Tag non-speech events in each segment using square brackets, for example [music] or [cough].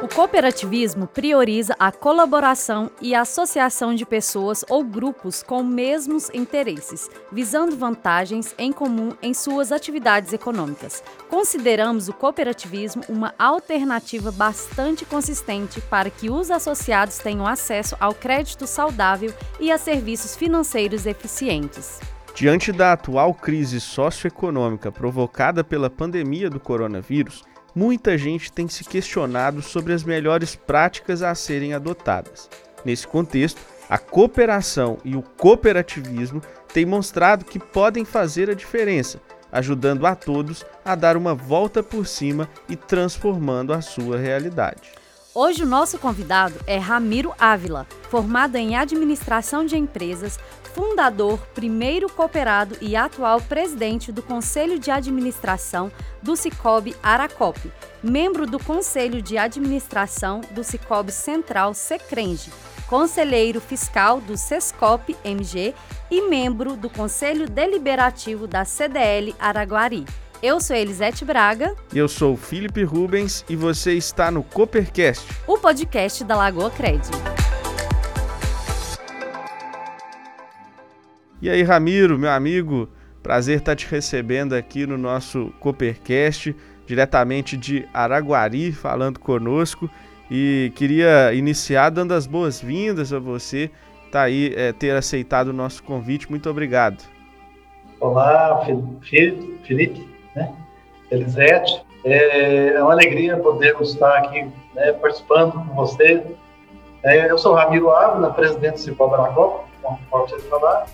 O cooperativismo prioriza a colaboração e a associação de pessoas ou grupos com mesmos interesses, visando vantagens em comum em suas atividades econômicas. Consideramos o cooperativismo uma alternativa bastante consistente para que os associados tenham acesso ao crédito saudável e a serviços financeiros eficientes. Diante da atual crise socioeconômica provocada pela pandemia do coronavírus, muita gente tem se questionado sobre as melhores práticas a serem adotadas. Nesse contexto, a cooperação e o cooperativismo têm mostrado que podem fazer a diferença, ajudando a todos a dar uma volta por cima e transformando a sua realidade. Hoje o nosso convidado é Ramiro Ávila, formado em administração de empresas, fundador, primeiro cooperado e atual presidente do Conselho de Administração do Cicobi Aracope, membro do Conselho de Administração do Cicobi Central Secrenge, conselheiro fiscal do Sescop MG e membro do Conselho Deliberativo da CDL Araguari. Eu sou Elisete Braga. Eu sou Felipe Rubens e você está no Coopercast, o podcast da Lagoa Cred. E aí, Ramiro, meu amigo, prazer estar te recebendo aqui no nosso Coopercast, diretamente de Araguari, falando conosco. E queria iniciar dando as boas-vindas a você, tá aí, é, ter aceitado o nosso convite. Muito obrigado. Olá, Felipe, né? Elisete. É, é uma alegria poder estar aqui né, participando com você. É, eu sou Ramiro Ávila, presidente do Cipó Baracó, o vocês falaram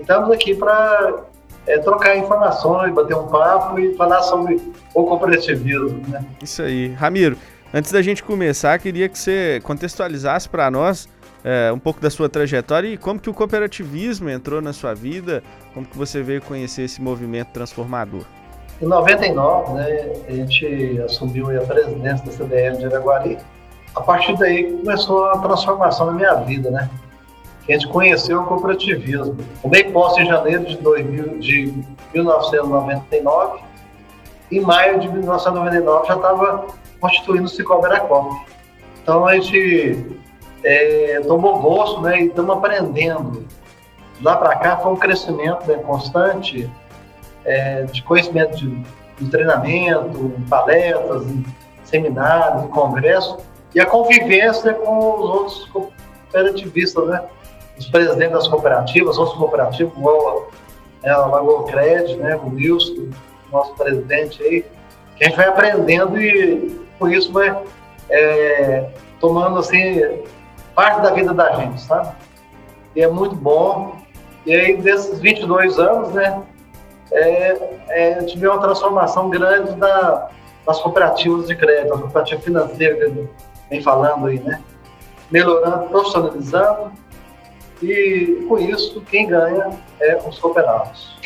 estamos aqui para é, trocar informações, bater um papo e falar sobre o cooperativismo. Né? Isso aí. Ramiro, antes da gente começar, queria que você contextualizasse para nós é, um pouco da sua trajetória e como que o cooperativismo entrou na sua vida, como que você veio conhecer esse movimento transformador. Em 99, né, a gente assumiu a presidência da CDL de Araguari. A partir daí começou a transformação na minha vida, né? a gente conheceu o cooperativismo. Tomei posse em janeiro de, 2000, de 1999. Em maio de 1999 já estava constituindo o Aracop. Então a gente é, tomou gosto né, e estamos aprendendo. Lá para cá foi um crescimento né, constante é, de conhecimento de, de treinamento, em palestras, em seminários, em congressos, e a convivência com os outros cooperativistas, né? os presidentes das cooperativas, outros cooperativos, igual né, a Lagoa Cred, né, o Wilson, nosso presidente aí, que a gente vai aprendendo e por isso vai é, tomando assim parte da vida da gente, sabe? E é muito bom. E aí, desses 22 anos, né, é, é, tive uma transformação grande da, das cooperativas de crédito, das cooperativas financeiras, que vem falando aí, né? Melhorando, profissionalizando e com isso quem ganha é os cooperados.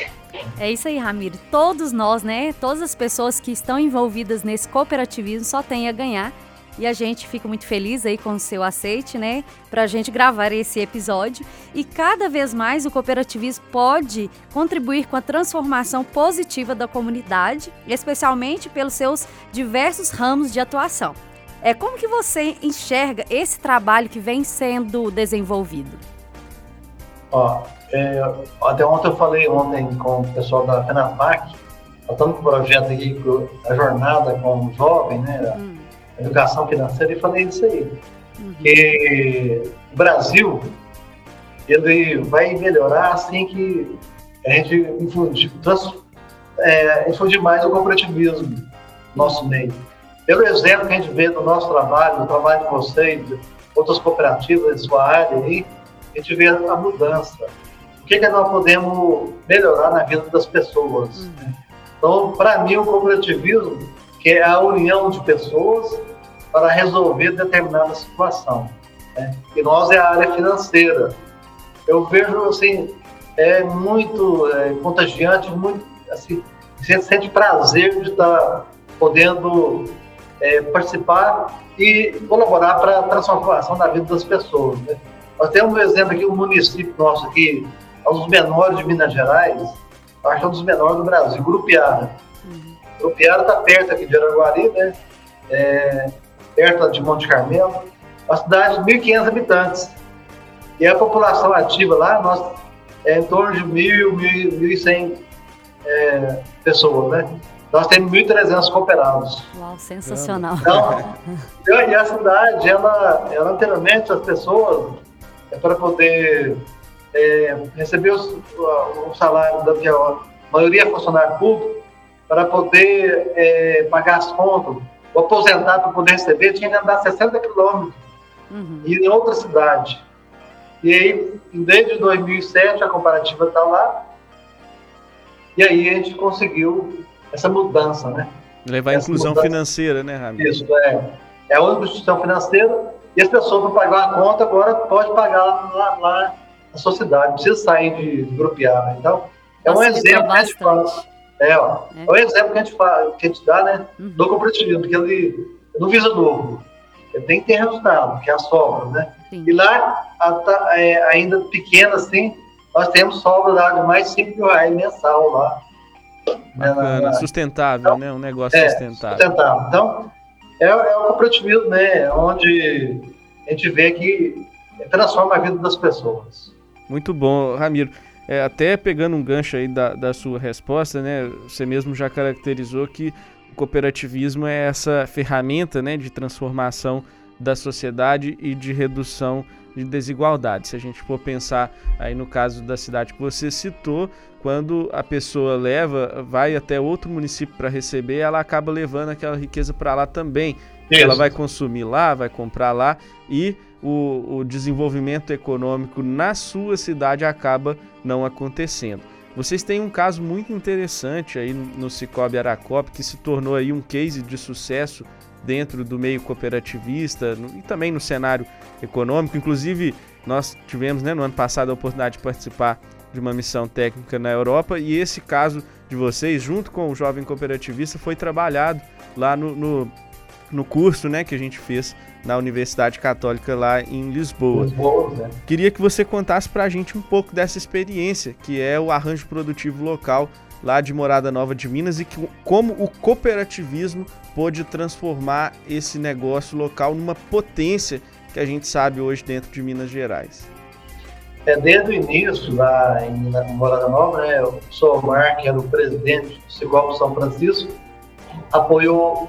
É isso aí, Ramiro. Todos nós, né? Todas as pessoas que estão envolvidas nesse cooperativismo só têm a ganhar. E a gente fica muito feliz aí com o seu aceite, né? Para a gente gravar esse episódio. E cada vez mais o cooperativismo pode contribuir com a transformação positiva da comunidade, especialmente pelos seus diversos ramos de atuação. É como que você enxerga esse trabalho que vem sendo desenvolvido? Ó, é, até ontem eu falei ontem com o pessoal da FENAPAC, estamos com um projeto aqui, a jornada com o jovem, né? Hum. Educação financeira, e falei isso aí. Uhum. Que o Brasil, ele vai melhorar assim que a gente infundir, é, infundir mais o cooperativismo no nosso meio. Pelo exemplo que a gente vê do nosso trabalho, do trabalho de vocês, de outras cooperativas de sua área aí, a gente vê a mudança. O que, que nós podemos melhorar na vida das pessoas? Uhum. Então, para mim, o cooperativismo que é a união de pessoas para resolver determinada situação. Né? E nós é a área financeira. Eu vejo assim é muito é, contagiante, muito assim, você sente prazer de estar podendo é, participar e colaborar para a transformação da vida das pessoas. Né? Nós temos um exemplo aqui, um município nosso aqui, é um dos menores de Minas Gerais, acho que é um dos menores do Brasil. Uhum. Grupiara está perto aqui de Araguari, né? É, perto de Monte Carmelo, uma cidade de 1.500 habitantes. E a população ativa lá, nós, é em torno de 1.000, 1.100 é, pessoas, né? Nós temos 1.300 cooperados. Uau, sensacional. Então, e a cidade, ela, ela anteriormente, as pessoas, é para poder é, receber o, o salário da a maioria é funcionário público, para poder é, pagar as contas, o aposentado para poder receber, tinha que andar 60 quilômetros uhum. e em outra cidade. E aí, desde 2007, a comparativa está lá, e aí a gente conseguiu essa mudança, né? Levar a inclusão mudança. financeira, né, Ramiro? Isso, é. É a única instituição financeira e as pessoas vão pagar a conta, agora pode pagar lá, lá na sociedade, não precisa sair de, de grupear. Então, é um exemplo gente faz. É, ó, é. é um exemplo que a gente, faz, que a gente dá, né, uhum. do cooperativismo, porque ele não visa lucro. Ele tem que ter resultado, que é a sobra, né? Sim. E lá, a, tá, é, ainda pequena assim, nós temos sobra de mais de 5 mil reais mensal lá. Bacana, né, sustentável, então, né? Um negócio é, sustentável. sustentável. Então, é, é o cooperativismo, né? Onde a gente vê que transforma a vida das pessoas. Muito bom, Ramiro. É, até pegando um gancho aí da, da sua resposta, né? Você mesmo já caracterizou que o cooperativismo é essa ferramenta né, de transformação da sociedade e de redução de desigualdade. Se a gente for pensar aí no caso da cidade que você citou, quando a pessoa leva, vai até outro município para receber, ela acaba levando aquela riqueza para lá também. Ela vai consumir lá, vai comprar lá e o, o desenvolvimento econômico na sua cidade acaba não acontecendo. Vocês têm um caso muito interessante aí no Cicobi Aracop que se tornou aí um case de sucesso dentro do meio cooperativista e também no cenário econômico. Inclusive, nós tivemos né, no ano passado a oportunidade de participar de uma missão técnica na Europa e esse caso de vocês, junto com o jovem cooperativista, foi trabalhado lá no, no, no curso né, que a gente fez na Universidade Católica lá em Lisboa. Lisboa né? Queria que você contasse para a gente um pouco dessa experiência, que é o arranjo produtivo local lá de Morada Nova de Minas e que, como o cooperativismo pôde transformar esse negócio local numa potência que a gente sabe hoje dentro de Minas Gerais. É, desde o início, lá em Morada Nova, né, o Somar, que era o presidente do Cicobi São Francisco, apoiou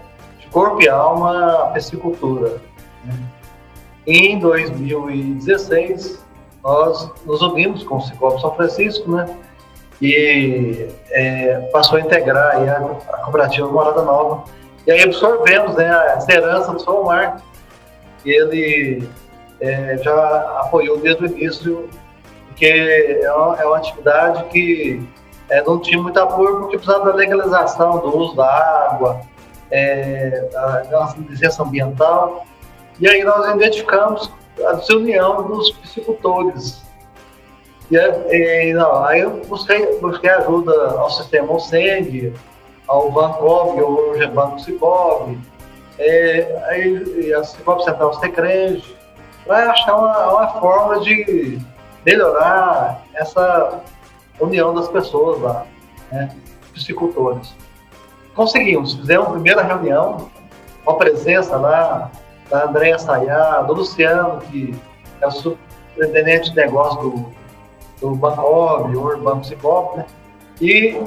corpo e alma a piscicultura. Né? Em 2016, nós nos unimos com o Cicobi São Francisco, né, e é, passou a integrar a, a cooperativa Morada Nova. E aí absorvemos né, a herança do Somar, que ele é, já apoiou desde o início porque é uma, é uma atividade que é, não tinha muito apoio porque precisava da legalização do uso da água, é, da, da licença ambiental. E aí nós identificamos a desunião dos piscicultores. E, e, não, aí eu busquei, busquei ajuda ao sistema OSENG, ao Bancob, hoje é Banco Cicobi, é, aí, a Cicobi Central Secrege, para achar uma, uma forma de melhorar essa união das pessoas lá, né, piscicultores. Conseguimos, fizemos a primeira reunião, com a presença lá da Andréa Sayá, do Luciano, que é o superintendente de negócio do, do Bancob, o Banco Cicobi, né? E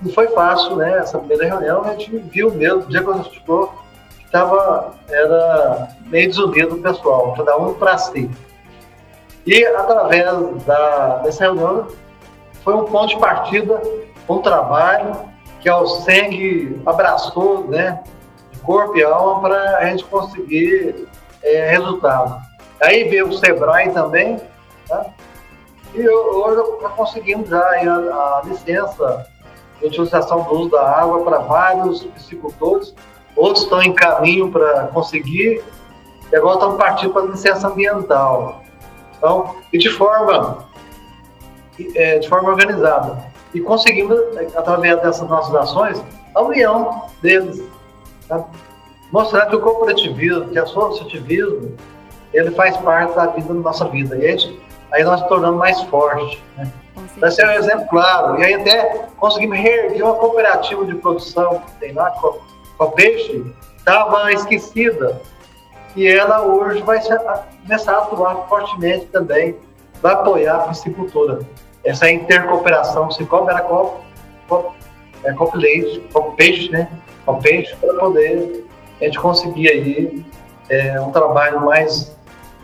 não foi fácil, né? Essa primeira reunião, a gente viu mesmo, o dia que a gente ficou, que tava, era meio desunido o pessoal, cada um para si. E através da, dessa reunião foi um ponto de partida, um trabalho que a Seng abraçou, né, de corpo e alma para a gente conseguir é, resultado. Aí veio o Sebrae também, tá? e hoje nós conseguimos já a, a licença de utilização do uso da água para vários piscicultores, outros estão em caminho para conseguir, e agora estão partindo para a licença ambiental. Então, e de forma, é, de forma organizada. E conseguimos, através dessas nossas ações, a união deles. Tá? Mostrar que o cooperativismo, que o associativismo, ele faz parte da vida da nossa vida. E aí, aí nós nos tornamos mais fortes. Né? Esse é um exemplo claro. E aí até conseguimos reerguer uma cooperativa de produção que tem lá, com a Peixe, estava esquecida. e ela hoje vai começar a atuar fortemente também para apoiar a piscicultura. Essa intercooperação Cicobi era Cop, Cop, é, Cop Leite, Cop Peixe, né? Cop Peixe, para poder a gente conseguir aí é, um trabalho mais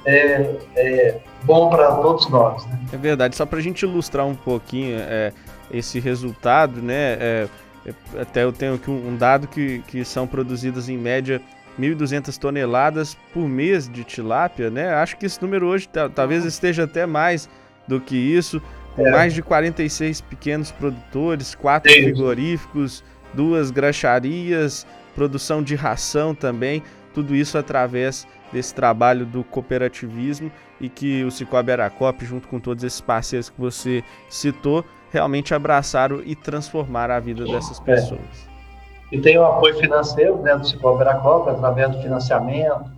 é, é, bom para todos nós. Né? É verdade, só para a gente ilustrar um pouquinho é, esse resultado, né? É, é, até eu tenho aqui um, dado que, que são produzidas em média 1.200 toneladas por mês de tilápia, né? Acho que esse número hoje talvez esteja até mais do que isso, com é. mais de 46 pequenos produtores, quatro Sim. frigoríficos, duas graxarias, produção de ração também, tudo isso através desse trabalho do cooperativismo e que o Cicobi Aracop, junto com todos esses parceiros que você citou, realmente abraçaram e transformaram a vida dessas é. pessoas. É. E tem o apoio financeiro né, do Cicobi Aracop, através do financiamento,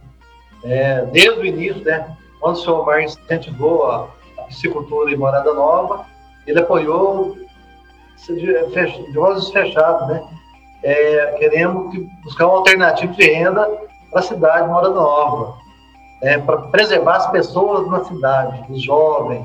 é, desde o início, né, quando o senhor Omar incentivou a, a piscicultura em Morada Nova, ele apoiou de, olhos fechados, né? É, queremos buscar uma alternativa de renda para a cidade de Morada Nova, é, para preservar as pessoas na cidade, os jovens,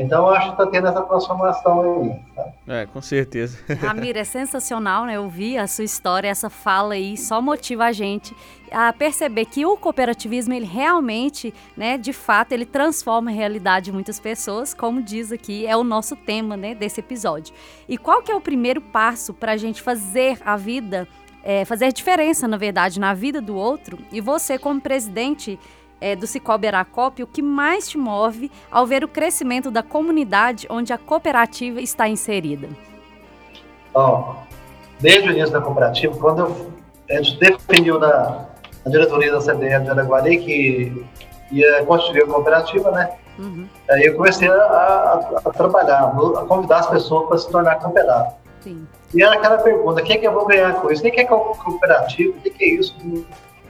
então, eu acho que está tendo essa transformação aí. Tá? É, com certeza. [laughs] Ramiro, é sensacional, né? Ouvir a sua história, essa fala aí, só motiva a gente a perceber que o cooperativismo, ele realmente, né, de fato, ele transforma a realidade de muitas pessoas, como diz aqui, é o nosso tema, né, desse episódio. E qual que é o primeiro passo para a gente fazer a vida, é, fazer diferença, na verdade, na vida do outro? E você, como presidente é, do Cicobi Aracop, o que mais te move ao ver o crescimento da comunidade onde a cooperativa está inserida? Bom, desde o início da cooperativa, quando eu, a gente definiu na, na diretoria da CDL de Araguari que ia constituir a cooperativa, né? Uhum. Aí eu comecei a, a, a, trabalhar, a convidar as pessoas para se tornar cooperado. Sim. E era aquela pergunta, o que é que eu vou ganhar com isso? O que é que é cooperativo? O que é isso?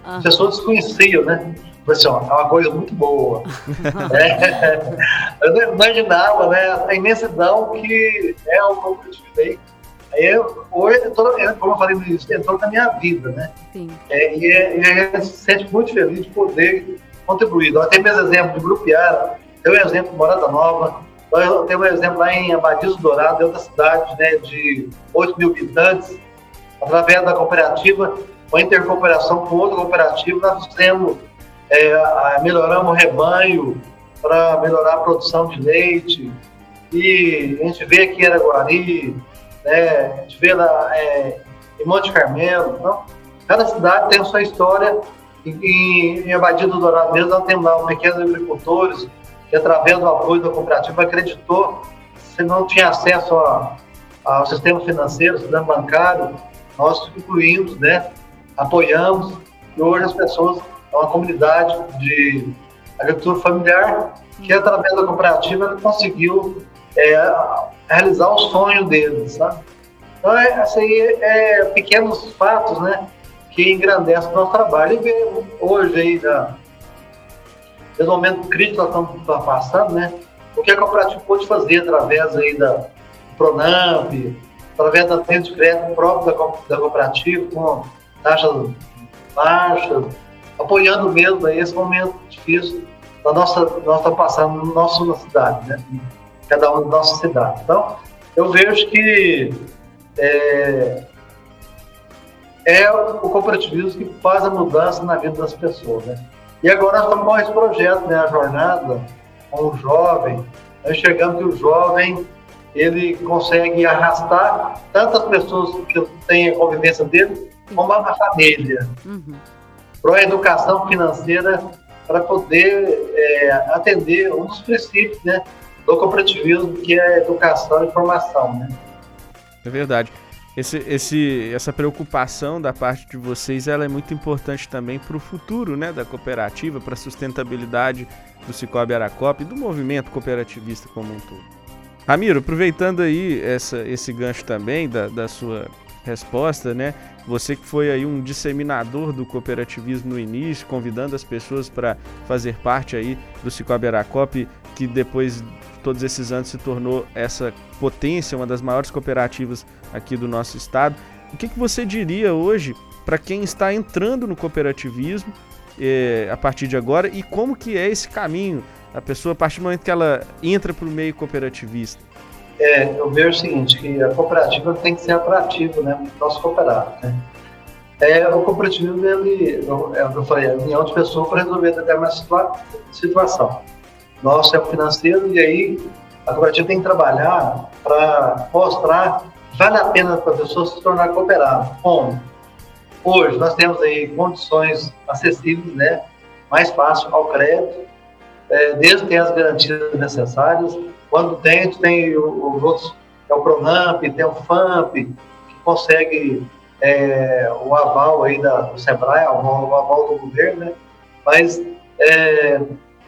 As uhum. pessoas desconheciam, né? assim, ó, é uma coisa muito boa. [laughs] é, eu não imaginava né, a imensidão que é o cooperativo aí. Eu, hoje, como eu falei no início, entrou na minha vida, né? Sim. É, e, é, e a gente se sente muito feliz de poder contribuir. Tem meus exemplos de Grupiara, tem um exemplo de Morada Nova, eu tenho um exemplo lá em Abadiso Dourado, outra cidade né, de 8 mil habitantes, através da cooperativa, uma intercooperação com outra cooperativa, nós fizemos é, melhoramos o rebanho para melhorar a produção de leite. E a gente vê aqui em Araguari, né, a gente vê lá é, em Monte Carmelo. Então, cada cidade tem a sua história. Em, em Abadia do Dourado mesmo, nós temos lá pequenos agricultores que, através do apoio da cooperativa, acreditou, se não tinha acesso a, ao sistema financeiro, sistema bancário, nós incluímos, né, apoiamos, e hoje as pessoas é uma comunidade de agricultura familiar que, através da cooperativa, conseguiu é, realizar o sonho deles, sabe? Então, é, assim, aí é pequenos fatos, né, que engrandecem o nosso trabalho. E ver hoje aí, da, nesse momento crítico que nós estamos passando, né, o que a cooperativa pode fazer através aí da do Pronamp, através da linha de crédito próprio da, da cooperativa, com taxas baixas, apoiando mesmo esse momento difícil da nossa nós estamos passando na cidade, né? Cada um da nossa cidade. Então, eu vejo que é, é o cooperativismo que faz a mudança na vida das pessoas, né? E agora nós estamos com esse projeto, né? A jornada com o jovem. Nós chegamos que o jovem ele consegue arrastar tantas pessoas que têm a convivência dele como a família. Uhum para a educação financeira para poder é, atender um dos princípios né, do cooperativismo, que é a educação e formação. Né? É verdade. Esse, esse, essa preocupação da parte de vocês ela é muito importante também para o futuro né, da cooperativa, para a sustentabilidade do Cicobi Aracop e do movimento cooperativista como um todo. Ramiro, aproveitando aí essa, esse gancho também da, da sua resposta, né? Você que foi aí um disseminador do cooperativismo no início, convidando as pessoas para fazer parte aí do Cicobi Aracop, que depois de todos esses anos se tornou essa potência, uma das maiores cooperativas aqui do nosso estado. O que, que você diria hoje para quem está entrando no cooperativismo eh, a partir de agora e como que é esse caminho a pessoa a partir do momento que ela entra para o meio cooperativista? É, eu vejo o seguinte, que a cooperativa tem que ser atrativa, né, para o nosso cooperado, né? É, o cooperativismo, ele, é o que eu falei, é a união de pessoas para resolver determinada situa situação. Nosso é o financeiro e aí a cooperativa tem que trabalhar para mostrar vale a pena para a pessoa se tornar cooperada. Como? Hoje nós temos aí condições acessíveis, né? Mais fácil ao crédito, é, desde que tenha as garantias necessárias. Quando tem, tem os outros, é o Pronamp, tem o FAMP, que consegue é, o aval aí da, do SEBRAE, o aval, o aval do governo, né? Mas é,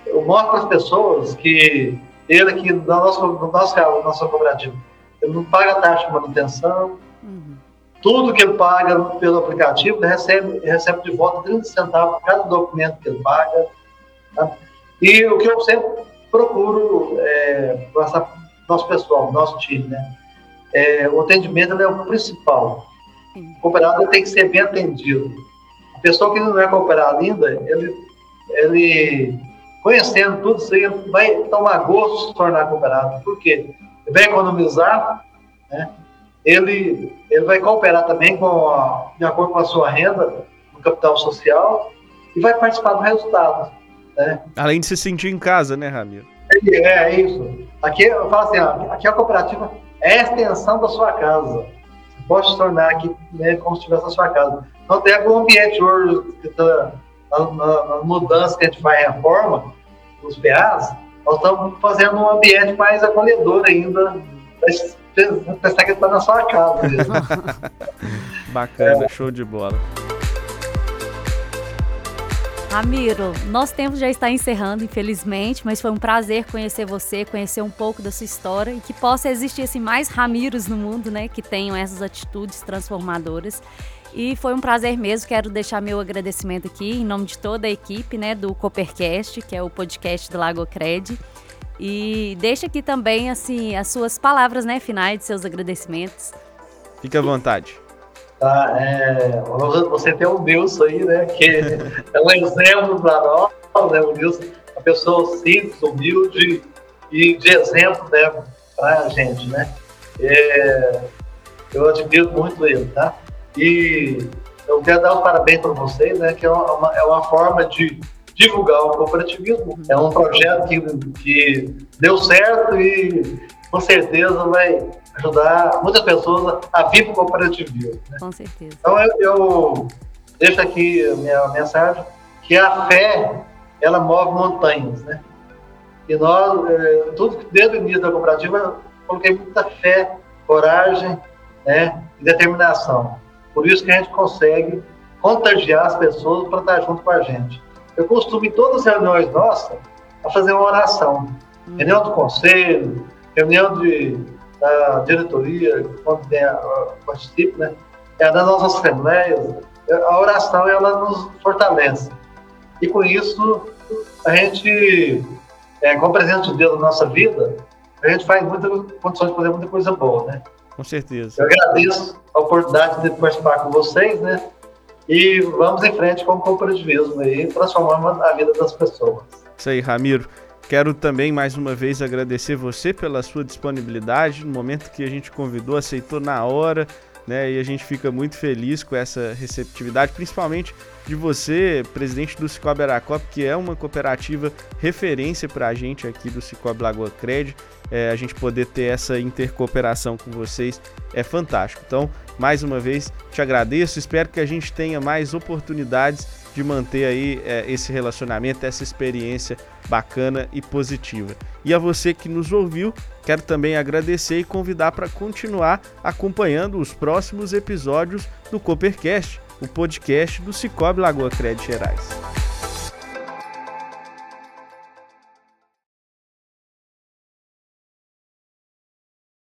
eu mostro para as pessoas que ele aqui, no nosso, no nosso, no nosso cooperativo, ele não paga taxa de manutenção, uhum. tudo que ele paga pelo aplicativo, ele recebe, recebe de volta 30 centavos cada documento que ele paga. Tá? E o que eu sempre procuro é, passar para nosso pessoal, nosso time, né? É, o atendimento é o principal. O cooperado tem que ser bem atendido. A pessoa que não é cooperado ainda, ele, ele conhecendo tudo isso aí, vai tomar gosto de se tornar cooperado. Por quê? Ele vai economizar, né? ele, ele vai cooperar também com a, de acordo com a sua renda, no capital social, e vai participar do resultado. Né? Além de se sentir em casa, né, Ramiro? É, é isso. Aqui eu falo assim, ó, aqui a cooperativa é a extensão da sua casa pode se tornar aqui né, como se estivesse na sua casa. Então, tem algum ambiente hoje, que tá, na, na, na, mudança que a gente faz reforma, os PAs, nós estamos fazendo um ambiente mais acolhedor ainda, pensar que está na sua casa mesmo. [laughs] Bacana, é. show de bola. Ramiro, nosso tempo já está encerrando, infelizmente, mas foi um prazer conhecer você, conhecer um pouco da sua história e que possa existir assim, mais Ramiros no mundo, né, que tenham essas atitudes transformadoras. E foi um prazer mesmo. Quero deixar meu agradecimento aqui em nome de toda a equipe, né, do Coopercast, que é o podcast do Lago Cred. E deixa aqui também assim as suas palavras, né, finais de seus agradecimentos. Fique à vontade. Tá? É, você tem o Nilson aí, né? Que é um exemplo para nós, né? O Nilson, uma pessoa simples, humilde e de exemplo, né? Para a gente, né? É, eu admiro muito ele, tá? E eu quero dar os parabéns para vocês, né? Que é uma, é uma forma de divulgar o cooperativismo. É um projeto que, que deu certo e com certeza vai ajudar muitas pessoas a vir para o cooperativismo. Né? Com certeza. Então eu, eu, deixo aqui a minha mensagem que a fé ela move montanhas, né? E nós, é, tudo desde o início da cooperativa, eu coloquei muita fé, coragem, né, e determinação. Por isso que a gente consegue contagiar as pessoas para estar junto com a gente. Eu costumo, em todas as reuniões nossas, a fazer uma oração. Hum. Reunião do conselho, reunião de da diretoria, quando tem a, participo, né? É das nossas assembleias, a oração ela nos fortalece. E com isso, a gente, é, com a presença de Deus na nossa vida, a gente faz muita condições de fazer muita coisa boa, né? Com certeza. Eu agradeço a oportunidade de participar com vocês, né? E vamos em frente com o cooperativismo aí, transformando a vida das pessoas. Isso aí, Ramiro. Quero também mais uma vez agradecer você pela sua disponibilidade. No momento que a gente convidou, aceitou na hora, né? E a gente fica muito feliz com essa receptividade, principalmente de você, presidente do Cicobi Aracop, que é uma cooperativa referência para a gente aqui do Cicobi Lagoa Cred. É, a gente poder ter essa intercooperação com vocês é fantástico. Então, mais uma vez, te agradeço. Espero que a gente tenha mais oportunidades de manter aí é, esse relacionamento, essa experiência bacana e positiva. E a você que nos ouviu, quero também agradecer e convidar para continuar acompanhando os próximos episódios do Coopercast, o podcast do Cicobi Lagoa Crédito Gerais.